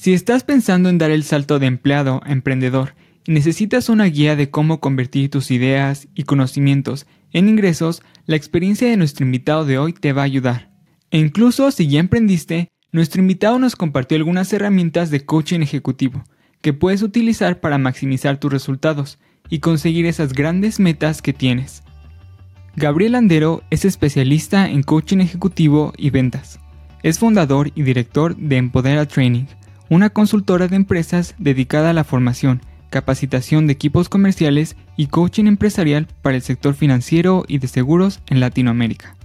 Si estás pensando en dar el salto de empleado a emprendedor y necesitas una guía de cómo convertir tus ideas y conocimientos en ingresos, la experiencia de nuestro invitado de hoy te va a ayudar. E incluso si ya emprendiste, nuestro invitado nos compartió algunas herramientas de coaching ejecutivo que puedes utilizar para maximizar tus resultados y conseguir esas grandes metas que tienes. Gabriel Andero es especialista en coaching ejecutivo y ventas. Es fundador y director de Empodera Training, una consultora de empresas dedicada a la formación, capacitación de equipos comerciales y coaching empresarial para el sector financiero y de seguros en Latinoamérica.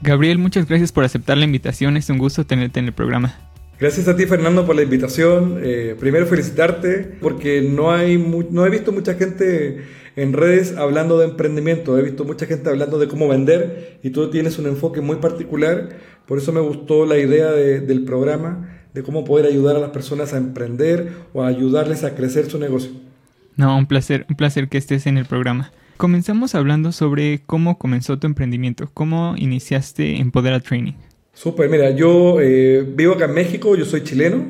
Gabriel, muchas gracias por aceptar la invitación, es un gusto tenerte en el programa. Gracias a ti Fernando por la invitación. Eh, primero felicitarte porque no, hay no he visto mucha gente en redes hablando de emprendimiento, he visto mucha gente hablando de cómo vender y tú tienes un enfoque muy particular, por eso me gustó la idea del programa de cómo poder ayudar a las personas a emprender o a ayudarles a crecer su negocio. No, un placer, un placer que estés en el programa. Comenzamos hablando sobre cómo comenzó tu emprendimiento, cómo iniciaste Empodera Training. Súper, mira, yo eh, vivo acá en México, yo soy chileno,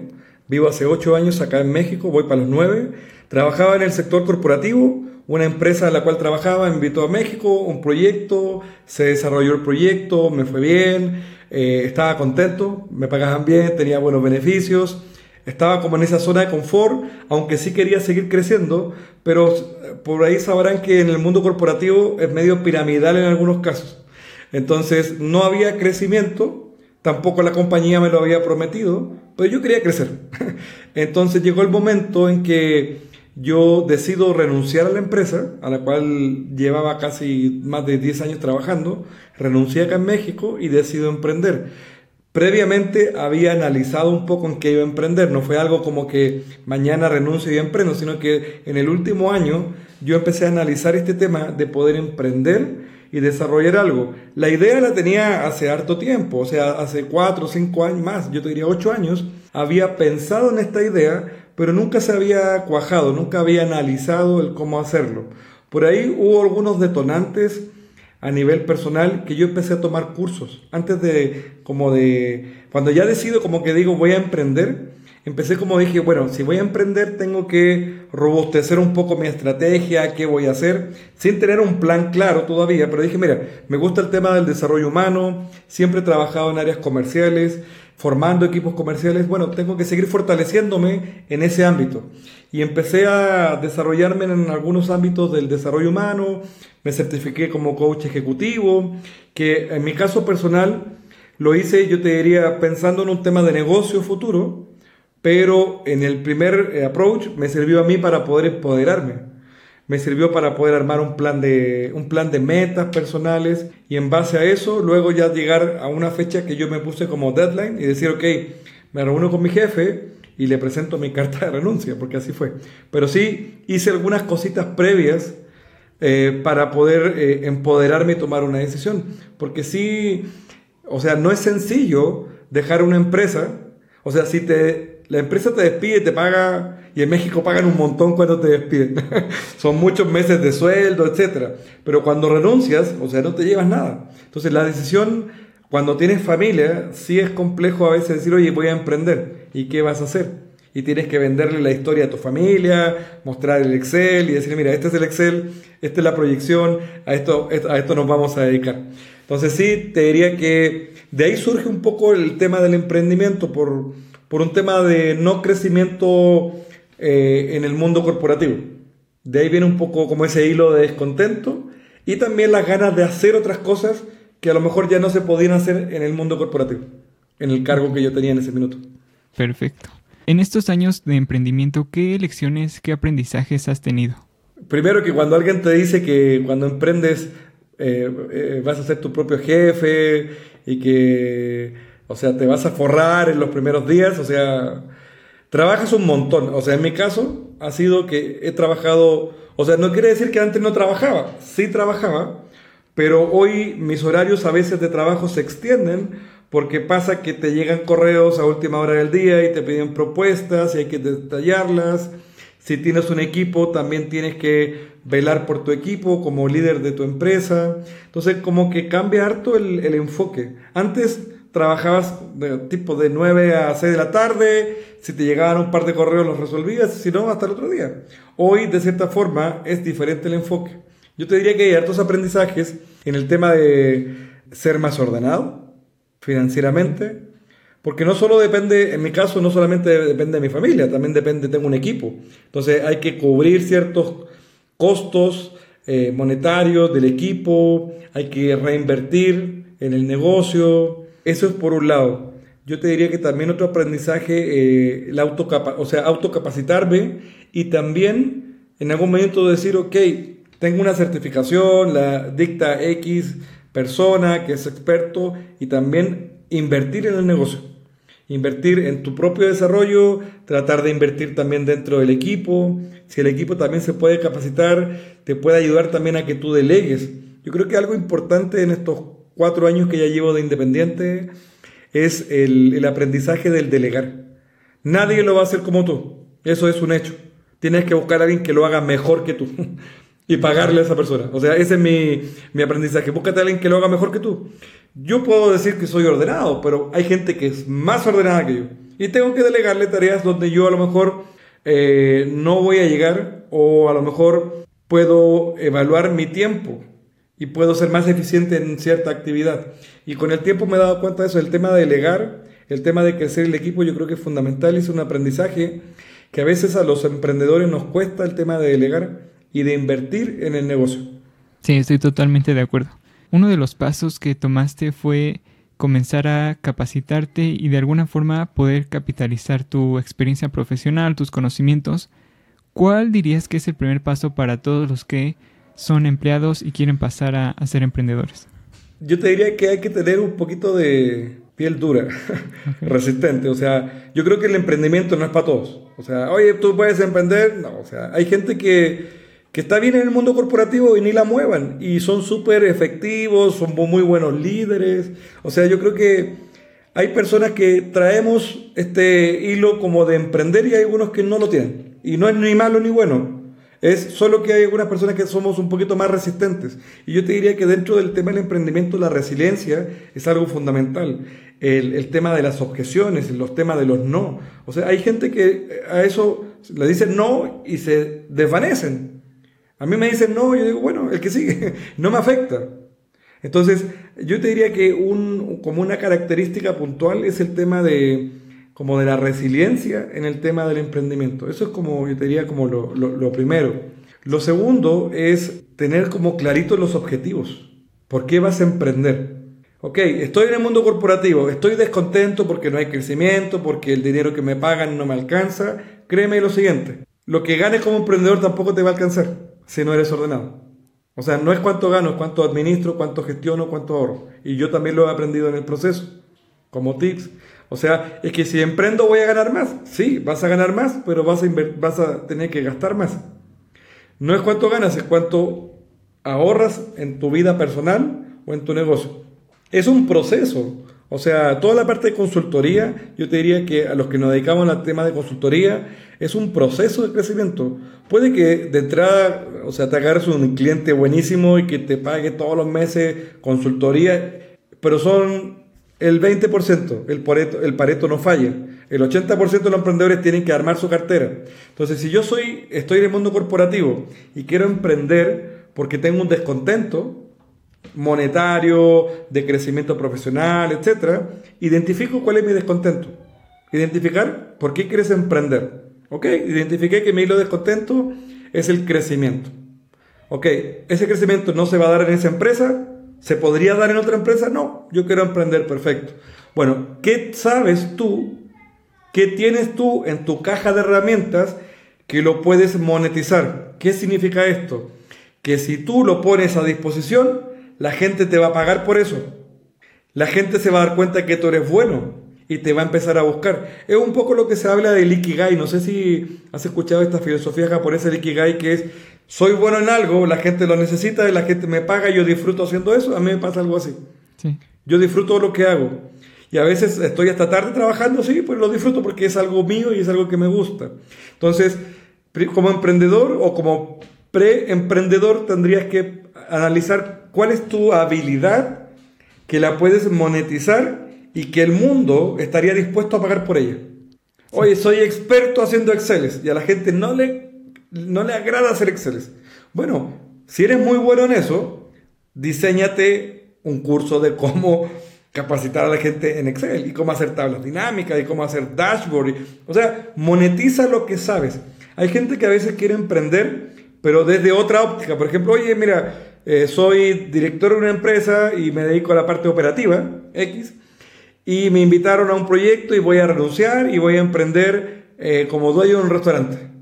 vivo hace ocho años acá en México, voy para los nueve. Trabajaba en el sector corporativo, una empresa en la cual trabajaba me invitó a México, un proyecto, se desarrolló el proyecto, me fue bien, eh, estaba contento, me pagaban bien, tenía buenos beneficios, estaba como en esa zona de confort, aunque sí quería seguir creciendo, pero por ahí sabrán que en el mundo corporativo es medio piramidal en algunos casos. Entonces no había crecimiento, tampoco la compañía me lo había prometido, pero yo quería crecer. Entonces llegó el momento en que yo decido renunciar a la empresa, a la cual llevaba casi más de 10 años trabajando, renuncié acá en México y decido emprender. Previamente había analizado un poco en qué iba a emprender, no fue algo como que mañana renuncio y emprendo, sino que en el último año yo empecé a analizar este tema de poder emprender y desarrollar algo. La idea la tenía hace harto tiempo, o sea, hace 4 o 5 años más, yo te diría 8 años, había pensado en esta idea, pero nunca se había cuajado, nunca había analizado el cómo hacerlo. Por ahí hubo algunos detonantes a nivel personal que yo empecé a tomar cursos. Antes de, como de, cuando ya decido como que digo voy a emprender, empecé como dije, bueno, si voy a emprender tengo que robustecer un poco mi estrategia, qué voy a hacer, sin tener un plan claro todavía, pero dije, mira, me gusta el tema del desarrollo humano, siempre he trabajado en áreas comerciales, formando equipos comerciales, bueno, tengo que seguir fortaleciéndome en ese ámbito. Y empecé a desarrollarme en algunos ámbitos del desarrollo humano, me certifiqué como coach ejecutivo, que en mi caso personal lo hice, yo te diría, pensando en un tema de negocio futuro, pero en el primer eh, approach me sirvió a mí para poder empoderarme me sirvió para poder armar un plan de, un plan de metas personales y en base a eso luego ya llegar a una fecha que yo me puse como deadline y decir, ok, me reúno con mi jefe y le presento mi carta de renuncia, porque así fue. Pero sí hice algunas cositas previas eh, para poder eh, empoderarme y tomar una decisión, porque sí, o sea, no es sencillo dejar una empresa, o sea, si te, la empresa te despide, te paga y en México pagan un montón cuando te despiden. Son muchos meses de sueldo, etc. Pero cuando renuncias, o sea, no te llevas nada. Entonces la decisión, cuando tienes familia, sí es complejo a veces decir, oye, voy a emprender. ¿Y qué vas a hacer? Y tienes que venderle la historia a tu familia, mostrar el Excel y decir, mira, este es el Excel, esta es la proyección, a esto, a esto nos vamos a dedicar. Entonces sí, te diría que de ahí surge un poco el tema del emprendimiento por, por un tema de no crecimiento eh, en el mundo corporativo. De ahí viene un poco como ese hilo de descontento y también las ganas de hacer otras cosas que a lo mejor ya no se podían hacer en el mundo corporativo, en el cargo que yo tenía en ese minuto. Perfecto. En estos años de emprendimiento, ¿qué lecciones, qué aprendizajes has tenido? Primero que cuando alguien te dice que cuando emprendes eh, eh, vas a ser tu propio jefe y que, o sea, te vas a forrar en los primeros días, o sea, Trabajas un montón. O sea, en mi caso ha sido que he trabajado, o sea, no quiere decir que antes no trabajaba, sí trabajaba, pero hoy mis horarios a veces de trabajo se extienden porque pasa que te llegan correos a última hora del día y te piden propuestas y hay que detallarlas. Si tienes un equipo, también tienes que velar por tu equipo como líder de tu empresa. Entonces, como que cambia harto el, el enfoque. Antes trabajabas de tipo de 9 a 6 de la tarde, si te llegaban un par de correos los resolvías, si no, hasta el otro día. Hoy, de cierta forma, es diferente el enfoque. Yo te diría que hay hartos aprendizajes en el tema de ser más ordenado financieramente, porque no solo depende, en mi caso, no solamente depende de mi familia, también depende, tengo un equipo. Entonces hay que cubrir ciertos costos eh, monetarios del equipo, hay que reinvertir en el negocio. Eso es por un lado. Yo te diría que también otro aprendizaje, eh, el o sea, autocapacitarme y también en algún momento decir, ok, tengo una certificación, la dicta X persona que es experto y también invertir en el negocio. Invertir en tu propio desarrollo, tratar de invertir también dentro del equipo. Si el equipo también se puede capacitar, te puede ayudar también a que tú delegues. Yo creo que algo importante en estos cuatro años que ya llevo de independiente es el, el aprendizaje del delegar. Nadie lo va a hacer como tú. Eso es un hecho. Tienes que buscar a alguien que lo haga mejor que tú. y pagarle a esa persona. O sea, ese es mi, mi aprendizaje. Búscate a alguien que lo haga mejor que tú. Yo puedo decir que soy ordenado, pero hay gente que es más ordenada que yo. Y tengo que delegarle tareas donde yo a lo mejor eh, no voy a llegar o a lo mejor puedo evaluar mi tiempo y puedo ser más eficiente en cierta actividad. Y con el tiempo me he dado cuenta de eso. El tema de delegar, el tema de crecer el equipo, yo creo que es fundamental. Es un aprendizaje que a veces a los emprendedores nos cuesta el tema de delegar y de invertir en el negocio. Sí, estoy totalmente de acuerdo. Uno de los pasos que tomaste fue comenzar a capacitarte y de alguna forma poder capitalizar tu experiencia profesional, tus conocimientos. ¿Cuál dirías que es el primer paso para todos los que son empleados y quieren pasar a, ser emprendedores? Yo te diría que hay que tener un poquito de piel dura, resistente. O sea, yo creo que el emprendimiento no es para todos. O sea, oye, tú puedes emprender. No, o sea, hay gente que que está bien en el mundo corporativo y ni la muevan. Y son súper efectivos, son muy buenos líderes. O sea, yo creo que hay personas que traemos este hilo como de emprender y hay algunos que no lo tienen. Y no es ni malo ni bueno. Es solo que hay algunas personas que somos un poquito más resistentes. Y yo te diría que dentro del tema del emprendimiento la resiliencia es algo fundamental. El, el, tema de las objeciones, los temas de los no. O sea, hay gente que a eso le dicen no y se desvanecen. A mí me dicen no, yo digo, bueno, el que sigue, no me afecta. Entonces, yo te diría que un, como una característica puntual es el tema de, como de la resiliencia en el tema del emprendimiento. Eso es como, yo te diría, como lo, lo primero. Lo segundo es tener como claritos los objetivos. ¿Por qué vas a emprender? Ok, estoy en el mundo corporativo, estoy descontento porque no hay crecimiento, porque el dinero que me pagan no me alcanza. Créeme lo siguiente, lo que ganes como emprendedor tampoco te va a alcanzar si no eres ordenado. O sea, no es cuánto gano, es cuánto administro, cuánto gestiono, cuánto ahorro. Y yo también lo he aprendido en el proceso, como tips. O sea, es que si emprendo voy a ganar más. Sí, vas a ganar más, pero vas a, vas a tener que gastar más. No es cuánto ganas, es cuánto ahorras en tu vida personal o en tu negocio. Es un proceso. O sea, toda la parte de consultoría, yo te diría que a los que nos dedicamos al tema de consultoría, es un proceso de crecimiento. Puede que de entrada, o sea, te agarres un cliente buenísimo y que te pague todos los meses consultoría, pero son el 20%, el pareto, el pareto no falla. El 80% de los emprendedores tienen que armar su cartera. Entonces, si yo soy, estoy en el mundo corporativo y quiero emprender porque tengo un descontento, monetario, de crecimiento profesional, etc., identifico cuál es mi descontento. Identificar por qué quieres emprender. ¿Ok? Identifiqué que mi hilo descontento es el crecimiento. ¿Ok? Ese crecimiento no se va a dar en esa empresa. ¿Se podría dar en otra empresa? No. Yo quiero emprender perfecto. Bueno, ¿qué sabes tú? ¿Qué tienes tú en tu caja de herramientas que lo puedes monetizar? ¿Qué significa esto? Que si tú lo pones a disposición, la gente te va a pagar por eso. La gente se va a dar cuenta que tú eres bueno y te va a empezar a buscar. Es un poco lo que se habla del Ikigai. No sé si has escuchado esta filosofía japonesa del Ikigai que es soy bueno en algo, la gente lo necesita, la gente me paga, yo disfruto haciendo eso. A mí me pasa algo así. Yo disfruto lo que hago. Y a veces estoy hasta tarde trabajando, sí, pues lo disfruto porque es algo mío y es algo que me gusta. Entonces, como emprendedor o como pre-emprendedor tendrías que analizar cuál es tu habilidad que la puedes monetizar y que el mundo estaría dispuesto a pagar por ella. Oye, soy experto haciendo Exceles y a la gente no le, no le agrada hacer Exceles. Bueno, si eres muy bueno en eso, diseñate un curso de cómo capacitar a la gente en Excel y cómo hacer tablas dinámicas y cómo hacer dashboard. o sea, monetiza lo que sabes. Hay gente que a veces quiere emprender, pero desde otra óptica. Por ejemplo, oye, mira, eh, soy director de una empresa y me dedico a la parte operativa, X, y me invitaron a un proyecto y voy a renunciar y voy a emprender eh, como dueño de un restaurante.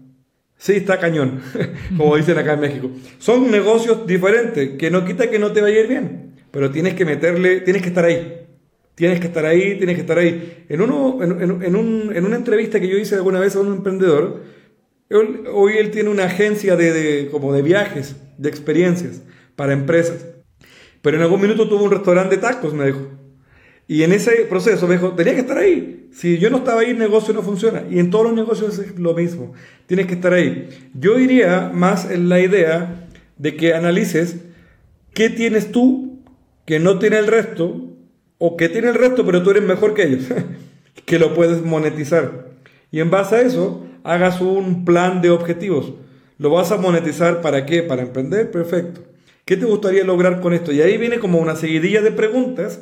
Sí, está cañón, como dicen acá en México. Son negocios diferentes, que no quita que no te vaya a ir bien, pero tienes que meterle, tienes que estar ahí. Tienes que estar ahí, tienes que estar ahí. En, uno, en, una entrevista que yo hice alguna vez a un emprendedor, hoy él tiene una agencia de, como de viajes, de experiencias para empresas. Pero en algún minuto tuvo un restaurante de tacos, me dijo. Y en ese proceso me dijo, tenía que estar ahí. Si yo no estaba ahí, el negocio no funciona. Y en todos los negocios es lo mismo. Tienes que estar ahí. Yo iría más en la idea de que analices qué tienes tú que no tiene el resto, o que tiene el resto, pero tú eres mejor que ellos, que lo puedes monetizar. Y en base a eso, hagas un plan de objetivos. ¿Lo vas a monetizar para qué? Para emprender, perfecto. ¿Qué te gustaría lograr con esto? Y ahí viene como una seguidilla de preguntas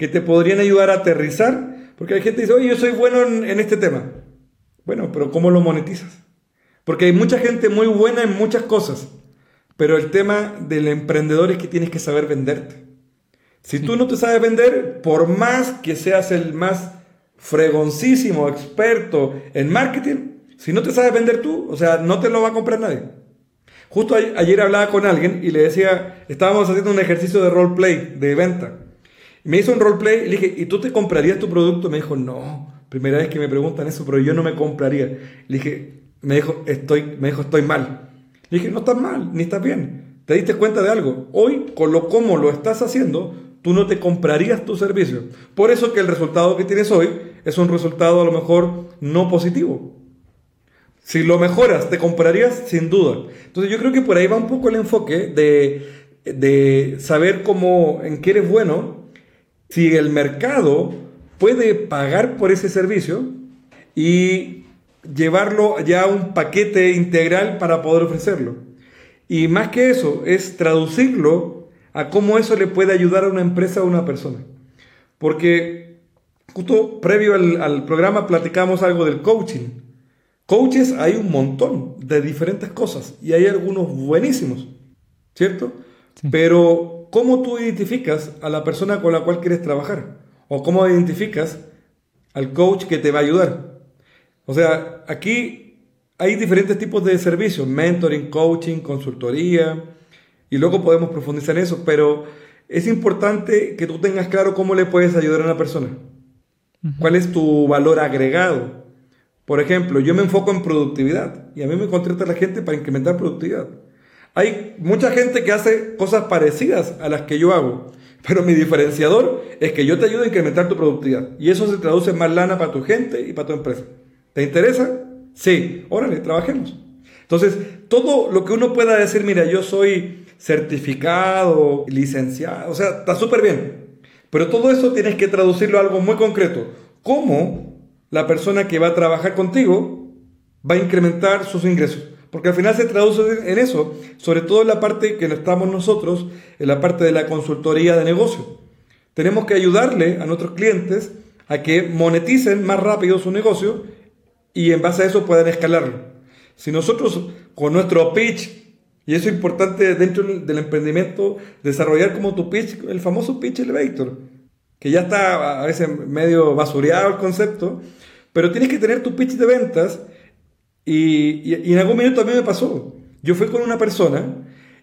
que te podrían ayudar a aterrizar, porque hay gente que dice, oye, yo soy bueno en, este tema. Bueno, pero ¿cómo lo monetizas? Porque hay mucha gente muy buena en muchas cosas, pero el tema del emprendedor es que tienes que saber venderte. Si tú no te sabes vender, por más que seas el más fregoncísimo experto en marketing, si no te sabes vender tú, o sea, no te lo va a comprar nadie. Justo ayer hablaba con alguien y le decía, estábamos haciendo un ejercicio de roleplay, de venta. Me hizo un roleplay y le dije, ¿y tú te comprarías tu producto? Me dijo, no, primera vez que me preguntan eso, pero yo no me compraría. Le dije, me dijo, estoy, me dijo, estoy mal. Le dije, no estás mal, ni estás bien. ¿Te diste cuenta de algo? Hoy, con lo como lo estás haciendo, tú no te comprarías tu servicio. Por eso que el resultado que tienes hoy es un resultado a lo mejor no positivo. Si lo mejoras, te comprarías sin duda. Entonces yo creo que por ahí va un poco el enfoque de, de saber cómo, en qué eres bueno si el mercado puede pagar por ese servicio y llevarlo ya a un paquete integral para poder ofrecerlo. Y más que eso, es traducirlo a cómo eso le puede ayudar a una empresa o a una persona. Porque justo previo al, programa platicamos algo del coaching. Coaches hay un montón de diferentes cosas y hay algunos buenísimos, ¿cierto? Pero cómo tú identificas a la persona con la cual quieres trabajar o cómo identificas al coach que te va a ayudar. O sea, aquí hay diferentes tipos de servicios, mentoring, coaching, consultoría, y luego podemos profundizar en eso, pero es importante que tú tengas claro cómo le puedes ayudar a una persona. ¿Cuál es tu valor agregado? Por ejemplo, yo me enfoco en productividad y a mí me contrata la gente para incrementar productividad. Hay mucha gente que hace cosas parecidas a las que yo hago, pero mi diferenciador es que yo te ayudo a incrementar tu productividad y eso se traduce en más lana para tu gente y para tu empresa. ¿Te interesa? Sí, órale, trabajemos. Entonces, todo lo que uno pueda decir, mira, yo soy certificado, licenciado, o sea, está súper bien. Pero todo eso tienes que traducirlo a algo muy concreto. ¿Cómo la persona que va a trabajar contigo va a incrementar sus ingresos? Porque al final se traduce en eso, sobre todo en la parte que estamos nosotros, en la parte de la consultoría de negocio. Tenemos que ayudarle a nuestros clientes a que moneticen más rápido su negocio y en base a eso puedan escalarlo. Si nosotros con nuestro pitch, y eso es importante dentro del emprendimiento, desarrollar como tu pitch, el famoso pitch elevator, que ya está a veces medio basureado el concepto, pero tienes que tener tu pitch de ventas y, en algún minuto a mí me pasó. Yo fui con una persona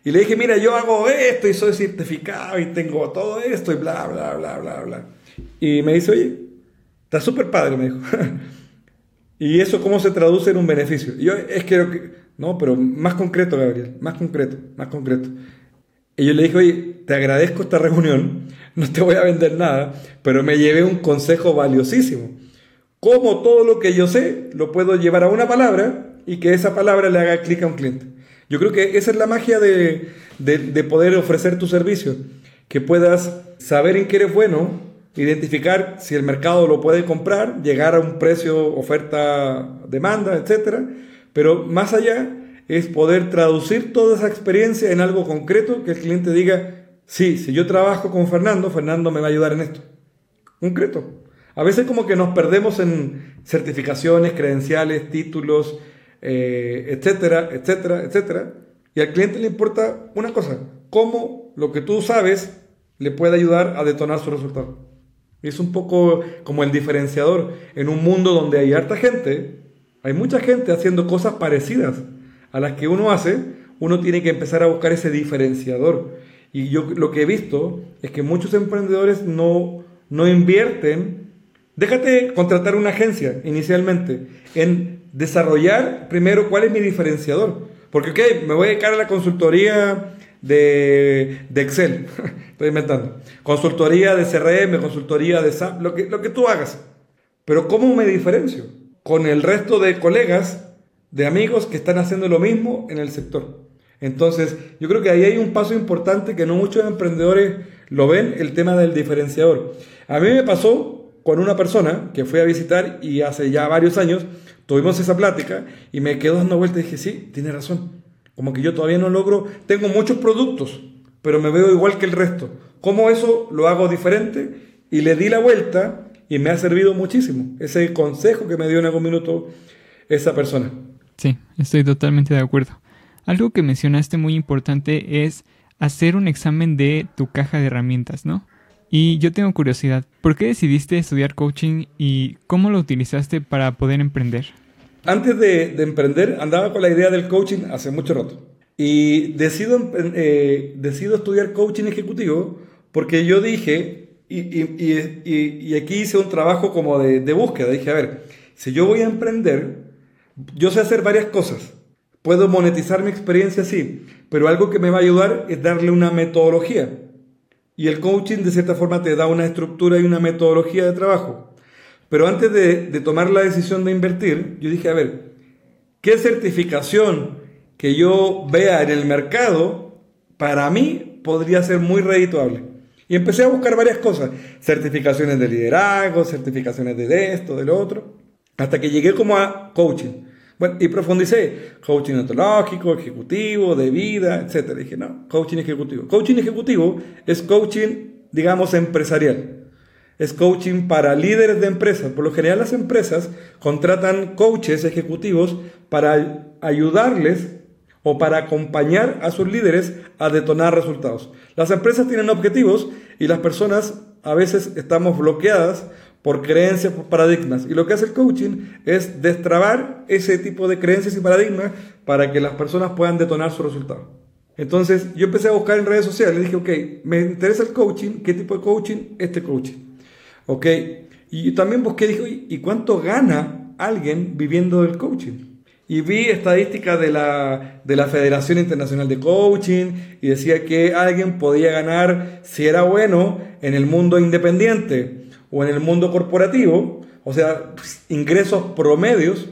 y le dije, mira, yo hago esto y soy certificado y tengo todo esto y bla, bla, bla, bla, bla. Y me dice, oye, está súper padre, me dijo. ¿Y eso cómo se traduce en un beneficio? yo, es que, no, pero más concreto, Gabriel, más concreto, más concreto. Y yo le dije, oye, te agradezco esta reunión, no te voy a vender nada, pero me llevé un consejo valiosísimo cómo todo lo que yo sé lo puedo llevar a una palabra y que esa palabra le haga clic a un cliente. Yo creo que esa es la magia de, poder ofrecer tu servicio, que puedas saber en qué eres bueno, identificar si el mercado lo puede comprar, llegar a un precio, oferta, demanda, etc. Pero más allá es poder traducir toda esa experiencia en algo concreto que el cliente diga, sí, si yo trabajo con Fernando, Fernando me va a ayudar en esto. Concreto. A veces como que nos perdemos en certificaciones, credenciales, títulos, eh, etcétera, etcétera, etcétera. Y al cliente le importa una cosa, cómo lo que tú sabes le puede ayudar a detonar su resultado. Es un poco como el diferenciador. En un mundo donde hay harta gente, hay mucha gente haciendo cosas parecidas a las que uno hace, uno tiene que empezar a buscar ese diferenciador. Y yo lo que he visto es que muchos emprendedores no, no invierten Déjate contratar una agencia inicialmente en desarrollar primero cuál es mi diferenciador. Porque, ok, me voy a dedicar a la consultoría de, Excel, estoy inventando. Consultoría de CRM, consultoría de SAP, lo que, lo que tú hagas. Pero ¿cómo me diferencio? Con el resto de colegas, de amigos que están haciendo lo mismo en el sector. Entonces, yo creo que ahí hay un paso importante que no muchos emprendedores lo ven, el tema del diferenciador. A mí me pasó con una persona que fui a visitar y hace ya varios años tuvimos esa plática y me quedo dando vueltas y dije, sí, tiene razón. Como que yo todavía no logro, tengo muchos productos, pero me veo igual que el resto. ¿Cómo eso lo hago diferente? Y le di la vuelta y me ha servido muchísimo. Ese consejo que me dio en algún minuto esa persona. Sí, estoy totalmente de acuerdo. Algo que mencionaste muy importante es hacer un examen de tu caja de herramientas, ¿no? Y yo tengo curiosidad, ¿por qué decidiste estudiar coaching y cómo lo utilizaste para poder emprender? Antes de, emprender andaba con la idea del coaching hace mucho rato. Y decido, eh, decido estudiar coaching ejecutivo porque yo dije, y, y, y, aquí hice un trabajo como de, de búsqueda, dije, a ver, si yo voy a emprender, yo sé hacer varias cosas. Puedo monetizar mi experiencia, sí, pero algo que me va a ayudar es darle una metodología. Y el coaching de cierta forma te da una estructura y una metodología de trabajo. Pero antes de, tomar la decisión de invertir, yo dije, a ver, ¿qué certificación que yo vea en el mercado para mí podría ser muy redituable? Y empecé a buscar varias cosas, certificaciones de liderazgo, certificaciones de esto, de lo otro, hasta que llegué como a coaching. Bueno, y profundicé, coaching ontológico, ejecutivo, de vida, etc. Dije, no, coaching ejecutivo. Coaching ejecutivo es coaching, digamos, empresarial. Es coaching para líderes de empresas. Por lo general las empresas contratan coaches ejecutivos para ayudarles o para acompañar a sus líderes a detonar resultados. Las empresas tienen objetivos y las personas a veces estamos bloqueadas por creencias, por paradigmas. Y lo que hace el coaching es destrabar ese tipo de creencias y paradigmas para que las personas puedan detonar su resultado. Entonces yo empecé a buscar en redes sociales dije, ok, me interesa el coaching, ¿qué tipo de coaching? Este coaching. Ok, y también busqué, dije, ¿y cuánto gana alguien viviendo del coaching? Y vi estadísticas de la, de la Federación Internacional de Coaching y decía que alguien podía ganar, si era bueno, en el mundo independiente o en el mundo corporativo, o sea, ingresos promedios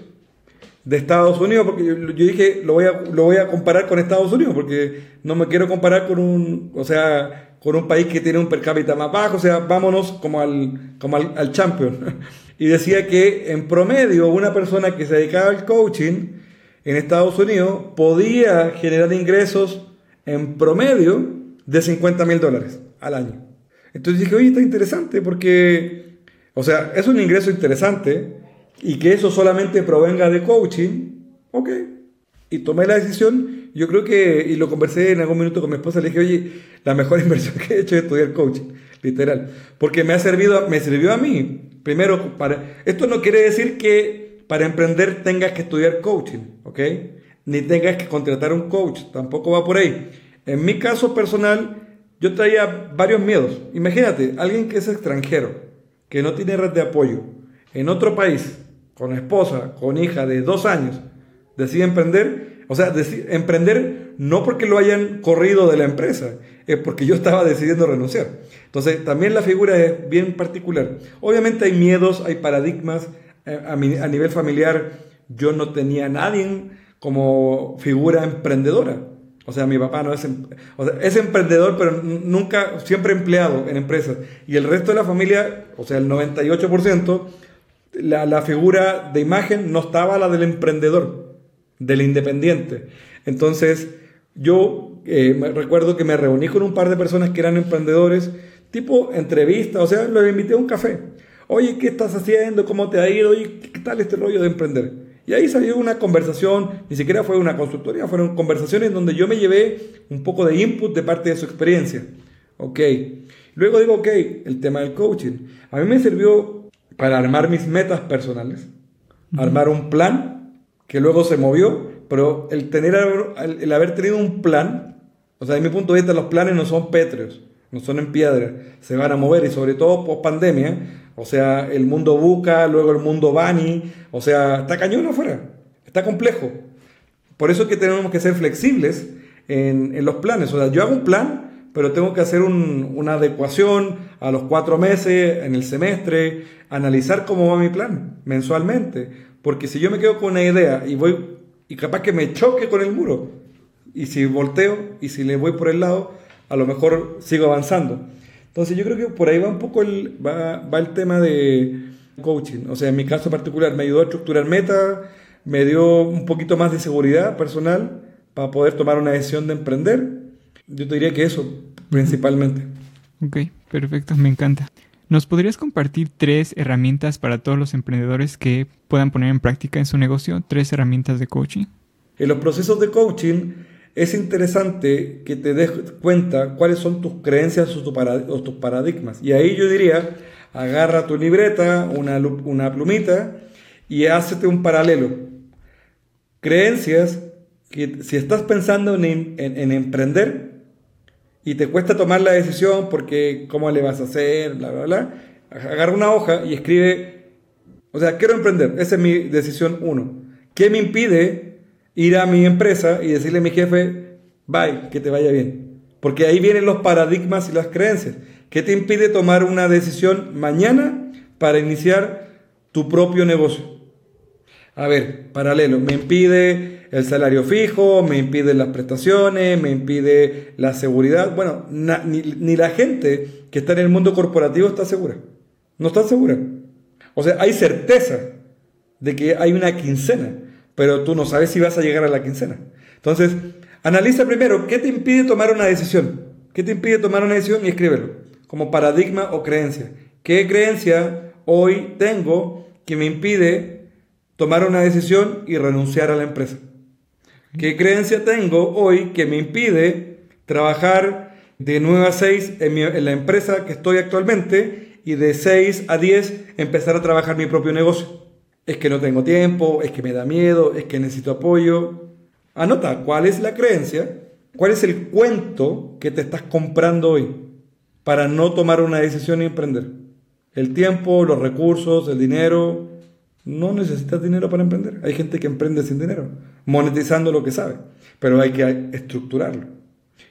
de Estados Unidos, porque yo, dije, lo voy, a, lo voy a comparar con Estados Unidos, porque no me quiero comparar con un, o sea, con un país que tiene un per cápita más bajo, o sea, vámonos como al, como al, al champion. y decía que en promedio una persona que se dedicaba al coaching en Estados Unidos podía generar ingresos en promedio de 50 mil dólares al año. Entonces dije, oye, está interesante porque, o sea, es un ingreso interesante y que eso solamente provenga de coaching, ok. Y tomé la decisión, yo creo que, y lo conversé en algún minuto con mi esposa, le dije, oye, la mejor inversión que he hecho es estudiar coaching, literal. Porque me ha servido, me sirvió a mí. Primero, para, esto no quiere decir que para emprender tengas que estudiar coaching, ¿ok? Ni tengas que contratar un coach, tampoco va por ahí. En mi caso personal, yo traía varios miedos. Imagínate, alguien que es extranjero, que no tiene red de apoyo, en otro país, con esposa, con hija de dos años, decide emprender. O sea, emprender no porque lo hayan corrido de la empresa, es porque yo estaba decidiendo renunciar. Entonces, también la figura es bien particular. Obviamente hay miedos, hay paradigmas. Eh, a, a nivel familiar, yo no tenía a nadie como figura emprendedora. O sea, mi papá no es, em, es emprendedor, pero nunca, siempre empleado en empresas. Y el resto de la familia, o sea, el 98%, la, la figura de imagen no estaba la del emprendedor, del independiente. Entonces, yo eh, recuerdo que me reuní con un par de personas que eran emprendedores, tipo entrevista, o sea, los invité a un café. Oye, ¿qué estás haciendo? ¿Cómo te ha ido? Oye, ¿qué tal este rollo de emprender? Y ahí salió una conversación, ni siquiera fue una consultoría, fueron conversaciones donde yo me llevé un poco de input de parte de su experiencia. Ok. Luego digo, ok, el tema del coaching. A mí me sirvió para armar mis metas personales, armar un plan que luego se movió, pero el, tener, el haber tenido un plan, o sea, de mi punto de vista los planes no son pétreos, no son en piedra, se van a mover y sobre todo post pandemia o sea, el mundo Buca, luego el mundo Bani. O sea, está cañón afuera. Está complejo. Por eso es que tenemos que ser flexibles en, los planes. O sea, yo hago un plan, pero tengo que hacer una adecuación a los cuatro meses, en el semestre, analizar cómo va mi plan mensualmente. Porque si yo me quedo con una idea y voy, y capaz que me choque con el muro, y si volteo y si le voy por el lado, a lo mejor sigo avanzando. Entonces yo creo que por ahí va un poco el, va, va el tema de coaching. O sea, en mi caso particular me ayudó a estructurar meta, me dio un poquito más de seguridad personal para poder tomar una decisión de emprender. Yo te diría que eso, principalmente. Ok, perfecto, me encanta. ¿Nos podrías compartir tres herramientas para todos los emprendedores que puedan poner en práctica en su negocio? Tres herramientas de coaching. En los procesos de coaching es interesante que te des cuenta cuáles son tus creencias o tus paradigmas. Y ahí yo diría, agarra tu libreta, una, una plumita y hácete un paralelo. Creencias que si estás pensando en, en, emprender y te cuesta tomar la decisión porque cómo le vas a hacer, bla, bla, bla, agarra una hoja y escribe, o sea, quiero emprender, esa es mi decisión uno. ¿Qué me impide ir a mi empresa y decirle a mi jefe, bye, que te vaya bien. Porque ahí vienen los paradigmas y las creencias. ¿Qué te impide tomar una decisión mañana para iniciar tu propio negocio? A ver, paralelo, me impide el salario fijo, me impide las prestaciones, me impide la seguridad. Bueno, ni, ni la gente que está en el mundo corporativo está segura. No está segura. O sea, hay certeza de que hay una quincena pero tú no sabes si vas a llegar a la quincena. Entonces, analiza primero qué te impide tomar una decisión. ¿Qué te impide tomar una decisión? Y escríbelo como paradigma o creencia. ¿Qué creencia hoy tengo que me impide tomar una decisión y renunciar a la empresa? ¿Qué creencia tengo hoy que me impide trabajar de 9 a 6 en, la empresa que estoy actualmente y de 6 a 10 empezar a trabajar mi propio negocio? Es que no tengo tiempo, es que me da miedo, es que necesito apoyo. Anota cuál es la creencia, cuál es el cuento que te estás comprando hoy para no tomar una decisión y emprender. El tiempo, los recursos, el dinero. No necesitas dinero para emprender. Hay gente que emprende sin dinero, monetizando lo que sabe, pero hay que estructurarlo.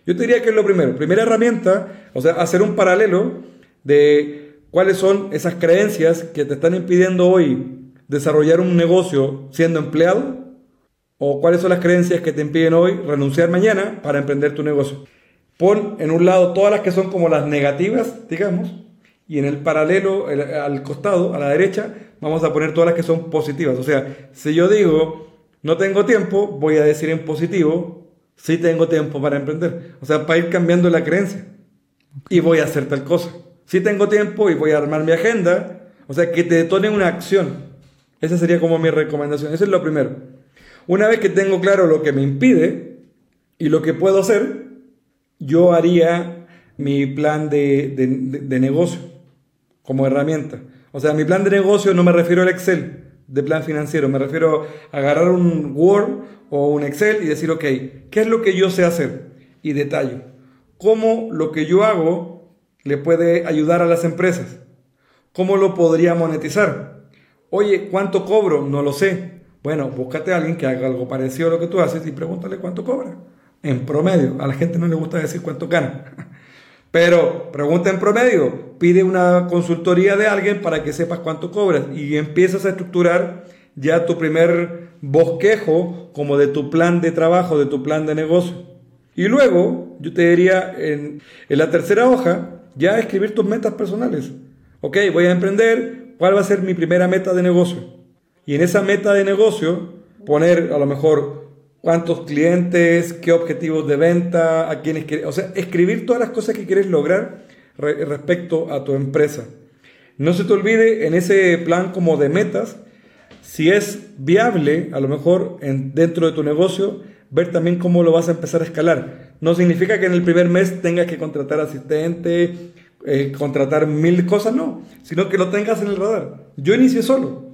Yo te diría que es lo primero. Primera herramienta, o sea, hacer un paralelo de cuáles son esas creencias que te están impidiendo hoy desarrollar un negocio siendo empleado? ¿O cuáles son las creencias que te impiden hoy renunciar mañana para emprender tu negocio? Pon en un lado todas las que son como las negativas, digamos, y en el paralelo, al costado, a la derecha, vamos a poner todas las que son positivas. O sea, si yo digo, no tengo tiempo, voy a decir en positivo, sí tengo tiempo para emprender. O sea, para ir cambiando la creencia. Y voy a hacer tal cosa. Sí tengo tiempo y voy a armar mi agenda. O sea, que te detone una acción. Esa sería como mi recomendación. Eso es lo primero. Una vez que tengo claro lo que me impide y lo que puedo hacer, yo haría mi plan de, negocio como herramienta. O sea, mi plan de negocio no me refiero al Excel de plan financiero, me refiero a agarrar un Word o un Excel y decir, ok, ¿qué es lo que yo sé hacer? Y detalle. ¿Cómo lo que yo hago le puede ayudar a las empresas? ¿Cómo lo podría monetizar? Oye, ¿cuánto cobro? No lo sé. Bueno, búscate a alguien que haga algo parecido a lo que tú haces y pregúntale cuánto cobra. En promedio. A la gente no le gusta decir cuánto gana. Pero pregunta en promedio. Pide una consultoría de alguien para que sepas cuánto cobras y empiezas a estructurar ya tu primer bosquejo como de tu plan de trabajo, de tu plan de negocio. Y luego, yo te diría, en, la tercera hoja, ya escribir tus metas personales. Ok, voy a emprender, ¿cuál va a ser mi primera meta de negocio? Y en esa meta de negocio, poner a lo mejor cuántos clientes, qué objetivos de venta, a quiénes quieres, o sea, escribir todas las cosas que quieres lograr respecto a tu empresa. No se te olvide en ese plan como de metas, si es viable, a lo mejor en, dentro de tu negocio, ver también cómo lo vas a empezar a escalar. No significa que en el primer mes tengas que contratar asistente, eh, contratar mil cosas, no, sino que lo tengas en el radar. Yo inicié solo.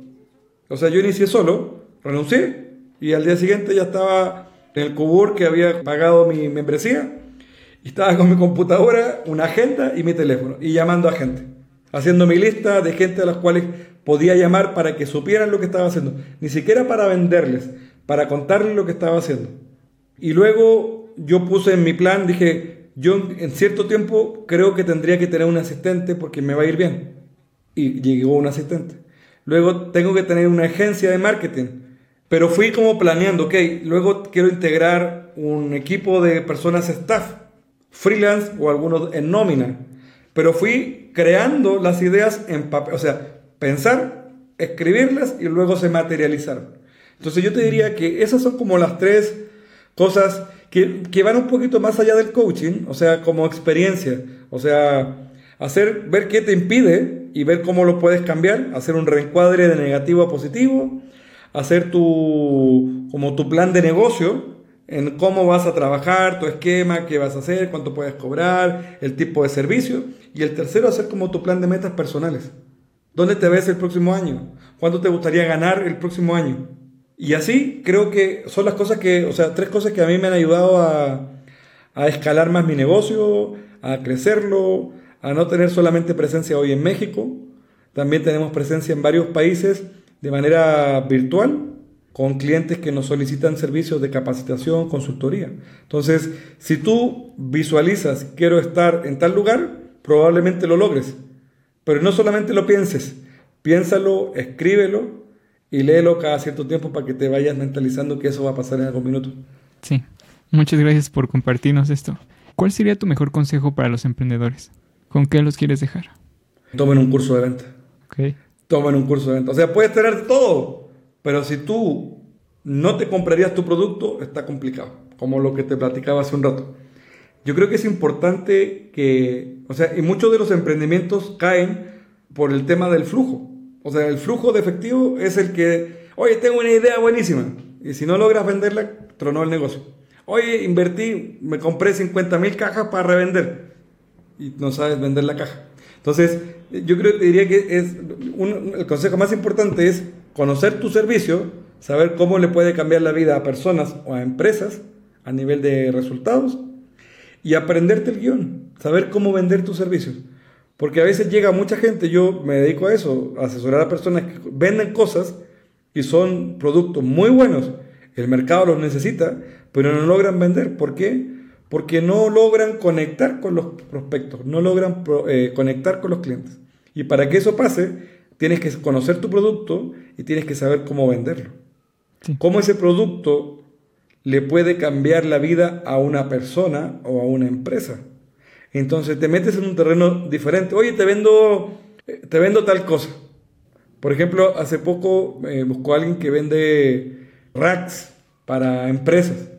O sea, yo inicié solo, renuncié y al día siguiente ya estaba en el Cubur que había pagado mi membresía estaba con mi computadora, una agenda y mi teléfono y llamando a gente, haciendo mi lista de gente a las cuales podía llamar para que supieran lo que estaba haciendo, ni siquiera para venderles, para contarles lo que estaba haciendo. Y luego yo puse en mi plan, dije, yo en cierto tiempo creo que tendría que tener un asistente porque me va a ir bien. Y llegó un asistente. Luego tengo que tener una agencia de marketing. Pero fui como planeando, ok, luego quiero integrar un equipo de personas staff, freelance o algunos en nómina. Pero fui creando las ideas en papel, o sea, pensar, escribirlas y luego se materializaron. Entonces yo te diría que esas son como las tres cosas que, que van un poquito más allá del coaching, o sea, como experiencia, o sea, hacer, ver qué te impide y ver cómo lo puedes cambiar, hacer un reencuadre de negativo a positivo, hacer tu, como tu plan de negocio en cómo vas a trabajar, tu esquema, qué vas a hacer, cuánto puedes cobrar, el tipo de servicio. Y el tercero, hacer como tu plan de metas personales. ¿Dónde te ves el próximo año? ¿Cuánto te gustaría ganar el próximo año? Y así creo que son las cosas que, o sea, tres cosas que a mí me han ayudado a, a escalar más mi negocio, a crecerlo, a no tener solamente presencia hoy en México, también tenemos presencia en varios países de manera virtual con clientes que nos solicitan servicios de capacitación, consultoría. Entonces, si tú visualizas, quiero estar en tal lugar, probablemente lo logres. Pero no solamente lo pienses, piénsalo, escríbelo y léelo cada cierto tiempo para que te vayas mentalizando que eso va a pasar en algún minuto. Sí, muchas gracias por compartirnos esto. ¿Cuál sería tu mejor consejo para los emprendedores? ¿Con qué los quieres dejar? Tomen un curso de venta. Okay. Tomen un curso de venta. O sea, puedes tener todo, pero si tú no te comprarías tu producto, está complicado, como lo que te platicaba hace un rato. Yo creo que es importante que, o sea, y muchos de los emprendimientos caen por el tema del flujo. O sea, el flujo de efectivo es el que, oye, tengo una idea buenísima, y si no logras venderla, tronó el negocio. Oye, invertí, me compré 50 mil cajas para revender y no sabes vender la caja. Entonces, yo creo que diría que es el consejo más importante es conocer tu servicio, saber cómo le puede cambiar la vida a personas o a empresas a nivel de resultados y aprenderte el guion, saber cómo vender tus servicios. Porque a veces llega mucha gente, yo me dedico a eso, a asesorar a personas que venden cosas y son productos muy buenos, el mercado los necesita, pero no logran vender. ¿Por qué? porque no logran conectar con los prospectos, no logran eh, conectar con los clientes. Y para que eso pase, tienes que conocer tu producto y tienes que saber cómo venderlo. Cómo ese producto le puede cambiar la vida a una persona o a una empresa. Entonces te metes en un terreno diferente. Oye, te vendo, te vendo tal cosa. Por ejemplo, hace poco eh, buscó alguien que vende racks para empresas.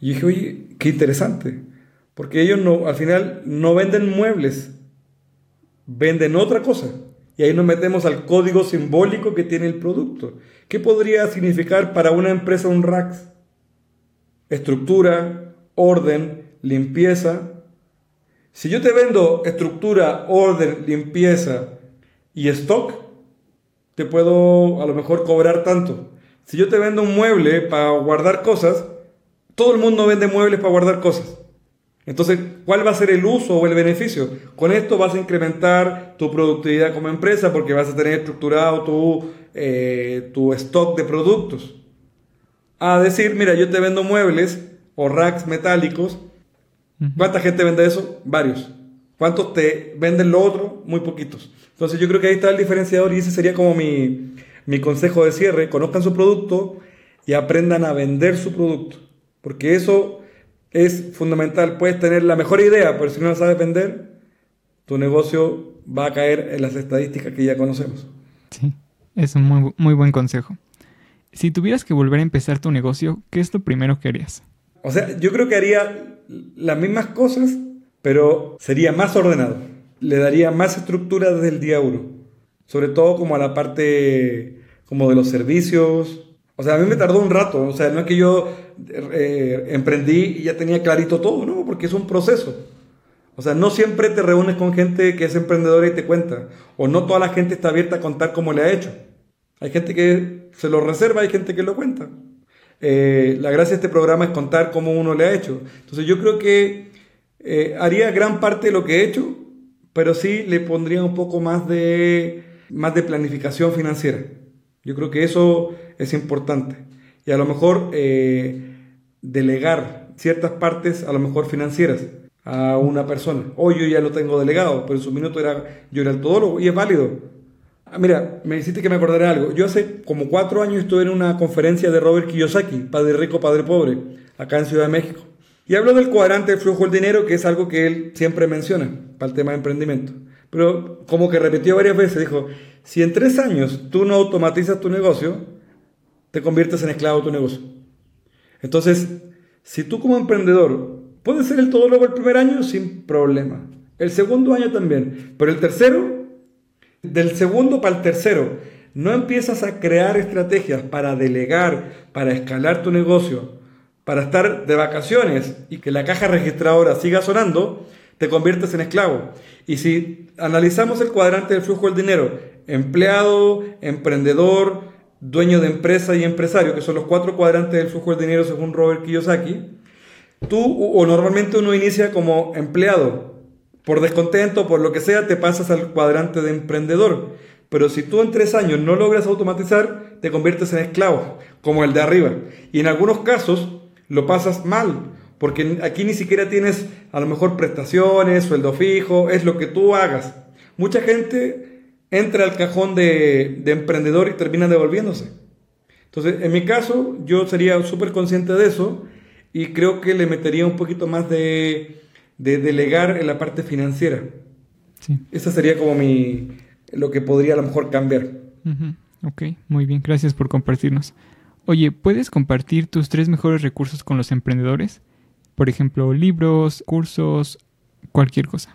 Y dije, oye, qué interesante, porque ellos no, al final no venden muebles, venden otra cosa. Y ahí nos metemos al código simbólico que tiene el producto. ¿Qué podría significar para una empresa un RAX? Estructura, orden, limpieza. Si yo te vendo estructura, orden, limpieza y stock, te puedo a lo mejor cobrar tanto. Si yo te vendo un mueble para guardar cosas, todo el mundo vende muebles para guardar cosas. Entonces, ¿cuál va a ser el uso o el beneficio? Con esto vas a incrementar tu productividad como empresa porque vas a tener estructurado tu, eh, tu stock de productos. A decir, mira, yo te vendo muebles o racks metálicos. ¿Cuánta gente vende eso? Varios. ¿Cuántos te venden lo otro? Muy poquitos. Entonces yo creo que ahí está el diferenciador y ese sería como mi, mi consejo de cierre. Conozcan su producto y aprendan a vender su producto. Porque eso es fundamental. Puedes tener la mejor idea, pero si no la sabes vender, tu negocio va a caer en las estadísticas que ya conocemos. Sí, es un muy, muy buen consejo. Si tuvieras que volver a empezar tu negocio, ¿qué es lo primero que harías? O sea, yo creo que haría las mismas cosas, pero sería más ordenado. Le daría más estructura desde el día uno. Sobre todo como a la parte como de los servicios. O sea, a mí me tardó un rato. O sea, no es que yo eh, emprendí y ya tenía clarito todo, ¿no? Porque es un proceso. O sea, no siempre te reúnes con gente que es emprendedora y te cuenta. O no toda la gente está abierta a contar cómo le ha hecho. Hay gente que se lo reserva, hay gente que lo cuenta. Eh, la gracia de este programa es contar cómo uno le ha hecho. Entonces yo creo que eh, haría gran parte de lo que he hecho, pero sí le pondría un poco más de, más de planificación financiera. Yo creo que eso es importante. Y a lo mejor eh, delegar ciertas partes, a lo mejor financieras, a una persona. Hoy yo ya lo tengo delegado, pero en su minuto era, yo era el todólogo y es válido. Ah, mira, me hiciste que me acordara algo. Yo hace como cuatro años estuve en una conferencia de Robert Kiyosaki, Padre Rico, Padre Pobre, acá en Ciudad de México. Y habló del cuadrante del flujo del dinero, que es algo que él siempre menciona para el tema de emprendimiento. Pero como que repitió varias veces, dijo, si en tres años tú no automatizas tu negocio, te conviertes en esclavo de tu negocio. Entonces, si tú como emprendedor puedes ser el todólogo el primer año, sin problema. El segundo año también. Pero el tercero, del segundo para el tercero, no empiezas a crear estrategias para delegar, para escalar tu negocio, para estar de vacaciones y que la caja registradora siga sonando, te conviertes en esclavo. Y si analizamos el cuadrante del flujo del dinero, empleado, emprendedor, dueño de empresa y empresario, que son los cuatro cuadrantes del flujo del dinero según Robert Kiyosaki, tú o normalmente uno inicia como empleado, por descontento, por lo que sea, te pasas al cuadrante de emprendedor. Pero si tú en tres años no logras automatizar, te conviertes en esclavo, como el de arriba. Y en algunos casos lo pasas mal, porque aquí ni siquiera tienes a lo mejor prestaciones, sueldo fijo, es lo que tú hagas. Mucha gente entra al cajón de, emprendedor y termina devolviéndose. Entonces, en mi caso, yo sería súper consciente de eso y creo que le metería un poquito más de de delegar en la parte financiera. Sí. Esa sería como mi, lo que podría a lo mejor cambiar. Ok, muy bien, gracias por compartirnos. Oye, ¿puedes compartir tus tres mejores recursos con los emprendedores? Por ejemplo, libros, cursos, cualquier cosa.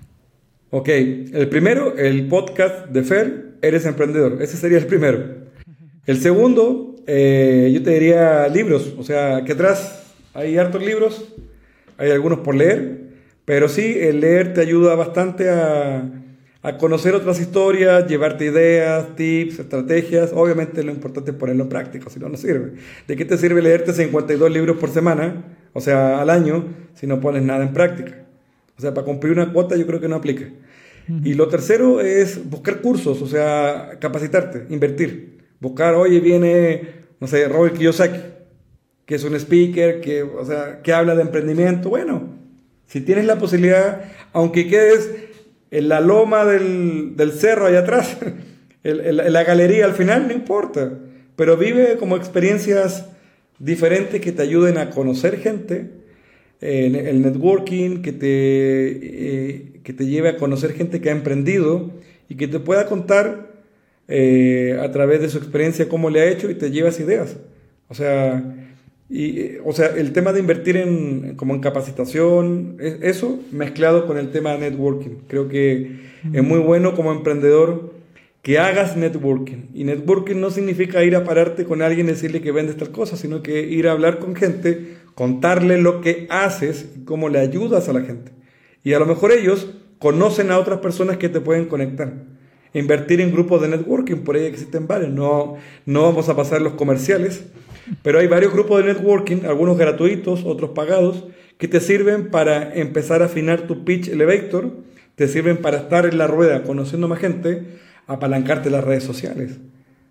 Ok, el primero, el podcast de Fer, Eres Emprendedor. Ese sería el primero. El segundo, eh, yo te diría libros. O sea, que atrás hay hartos libros, hay algunos por leer. Pero sí, el leer te ayuda bastante a, conocer otras historias, llevarte ideas, tips, estrategias. Obviamente lo importante es ponerlo en práctica, si no, no sirve. ¿De qué te sirve leerte 52 libros por semana, o sea, al año, si no pones nada en práctica? O sea, para cumplir una cuota yo creo que no aplica. Y lo tercero es buscar cursos, o sea, capacitarte, invertir. Buscar, oye, viene, no sé, Robert Kiyosaki, que es un speaker, que, o sea, que habla de emprendimiento. Bueno, si tienes la posibilidad, aunque quedes en la loma del, cerro allá atrás, en, la galería al final, no importa. Pero vive como experiencias diferentes que te ayuden a conocer gente, el networking, que te, eh, que te lleve a conocer gente que ha emprendido y que te pueda contar eh, a través de su experiencia cómo le ha hecho y te llevas ideas. O sea, y, o sea, el tema de invertir en, como en capacitación, eso mezclado con el tema de networking. Creo que es muy bueno como emprendedor que hagas networking. Y networking no significa ir a pararte con alguien y decirle que vendes tal cosa, sino que ir a hablar con gente, contarle lo que haces y cómo le ayudas a la gente. Y a lo mejor ellos conocen a otras personas que te pueden conectar. Invertir en grupos de networking, por ahí existen varios. No, no vamos a pasar los comerciales pero hay varios grupos de networking, algunos gratuitos, otros pagados, que te sirven para empezar a afinar tu pitch elevator, te sirven para estar en la rueda conociendo más gente, apalancarte las redes sociales.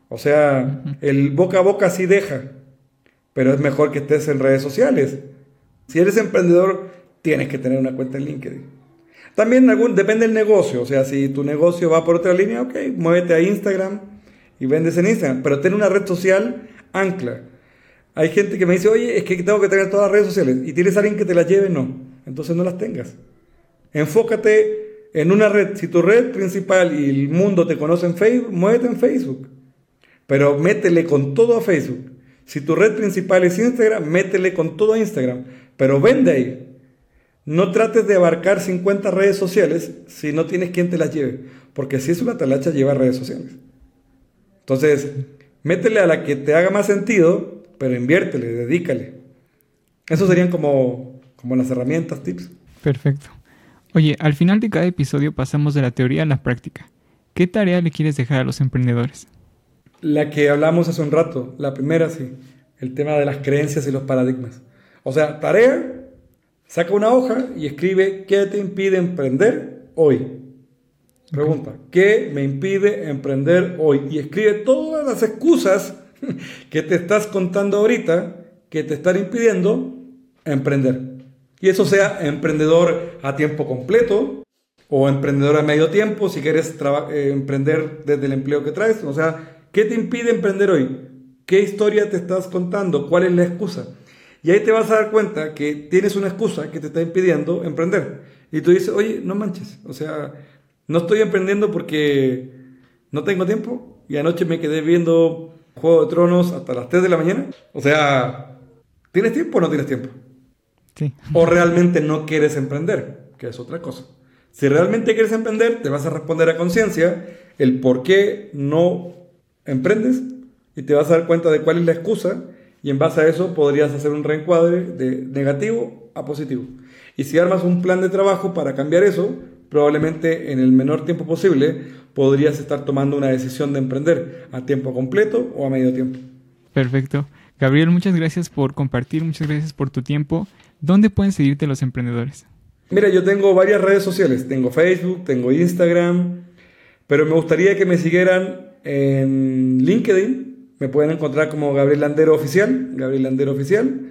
O sea, el boca a boca sí deja, pero es mejor que estés en redes sociales. Si eres emprendedor, tienes que tener una cuenta en LinkedIn. También algún, depende del negocio, o sea, si tu negocio va por otra línea, ok, muévete a Instagram y vendes en Instagram, pero ten una red social ancla. Hay gente que me dice, oye, es que tengo que tener todas las redes sociales. Y tienes alguien que te las lleve, no. Entonces no las tengas. Enfócate en una red. Si tu red principal y el mundo te conocen en Facebook, muévete en Facebook. Pero métele con todo a Facebook. Si tu red principal es Instagram, métele con todo a Instagram. Pero vende ahí. No trates de abarcar 50 redes sociales si no tienes quien te las lleve. Porque si es una talacha, lleva redes sociales. Entonces, métele a la que te haga más sentido, pero inviértele, dedícale. Eso serían como, como las herramientas, tips. Perfecto. Oye, al final de cada episodio pasamos de la teoría a la práctica. ¿Qué tarea le quieres dejar a los emprendedores? La que hablamos hace un rato, la primera sí, el tema de las creencias y los paradigmas. O sea, tarea, saca una hoja y escribe qué te impide emprender hoy. Pregunta, ¿qué me impide emprender hoy? Y escribe todas las excusas que te estás contando ahorita que te están impidiendo emprender. Y eso sea emprendedor a tiempo completo o emprendedor a medio tiempo si quieres eh, emprender desde el empleo que traes. O sea, ¿qué te impide emprender hoy? ¿Qué historia te estás contando? ¿Cuál es la excusa? Y ahí te vas a dar cuenta que tienes una excusa que te está impidiendo emprender. Y tú dices, oye, no manches. O sea, no estoy emprendiendo porque no tengo tiempo y anoche me quedé viendo Juego de Tronos hasta las 3 de la mañana. O sea, ¿tienes tiempo o no tienes tiempo? Sí. O realmente no quieres emprender, que es otra cosa. Si realmente quieres emprender, te vas a responder a conciencia el por qué no emprendes y te vas a dar cuenta de cuál es la excusa y en base a eso podrías hacer un reencuadre de negativo a positivo. Y si armas un plan de trabajo para cambiar eso, probablemente en el menor tiempo posible podrías estar tomando una decisión de emprender a tiempo completo o a medio tiempo. Perfecto. Gabriel, muchas gracias por compartir, muchas gracias por tu tiempo. ¿Dónde pueden seguirte los emprendedores? Mira, yo tengo varias redes sociales. Tengo Facebook, tengo Instagram, pero me gustaría que me siguieran en LinkedIn. Me pueden encontrar como Gabriel Landero Oficial, Gabriel Landero Oficial.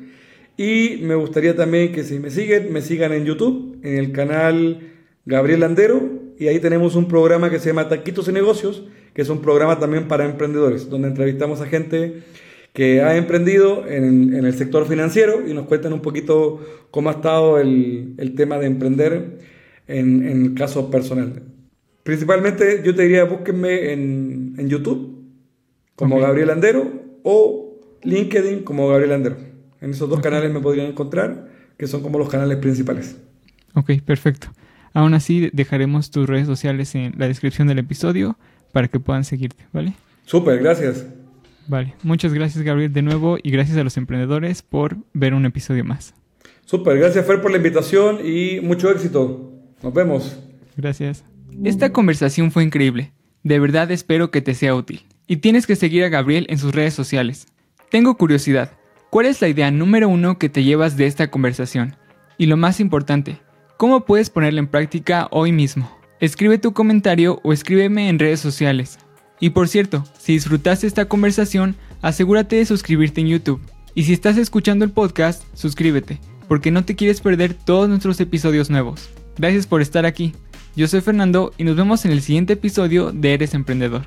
Y me gustaría también que si me siguen, me sigan en YouTube, en el canal Gabriel Landero, y ahí tenemos un programa que se llama Taquitos y Negocios, que es un programa también para emprendedores, donde entrevistamos a gente que ha emprendido en, el sector financiero y nos cuentan un poquito cómo ha estado el, tema de emprender en, el caso personal. Principalmente yo te diría, búsquenme en, YouTube como Gabriel Landero o LinkedIn como Gabriel Landero. En esos dos canales me podrían encontrar, que son como los canales principales. Ok, perfecto. Aún así, dejaremos tus redes sociales en la descripción del episodio para que puedan seguirte, ¿vale? Súper, gracias. Vale, muchas gracias Gabriel de nuevo y gracias a los emprendedores por ver un episodio más. Súper, gracias Fer por la invitación y mucho éxito. Nos vemos. Gracias. Esta conversación fue increíble. De verdad espero que te sea útil. Y tienes que seguir a Gabriel en sus redes sociales. Tengo curiosidad. ¿Cuál es la idea número uno que te llevas de esta conversación? Y lo más importante, ¿Cómo puedes ponerla en práctica hoy mismo? Escribe tu comentario o escríbeme en redes sociales. Y por cierto, si disfrutaste esta conversación, asegúrate de suscribirte en YouTube. Y si estás escuchando el podcast, suscríbete, porque no te quieres perder todos nuestros episodios nuevos. Gracias por estar aquí. Yo soy Fernando y nos vemos en el siguiente episodio de Eres Emprendedor.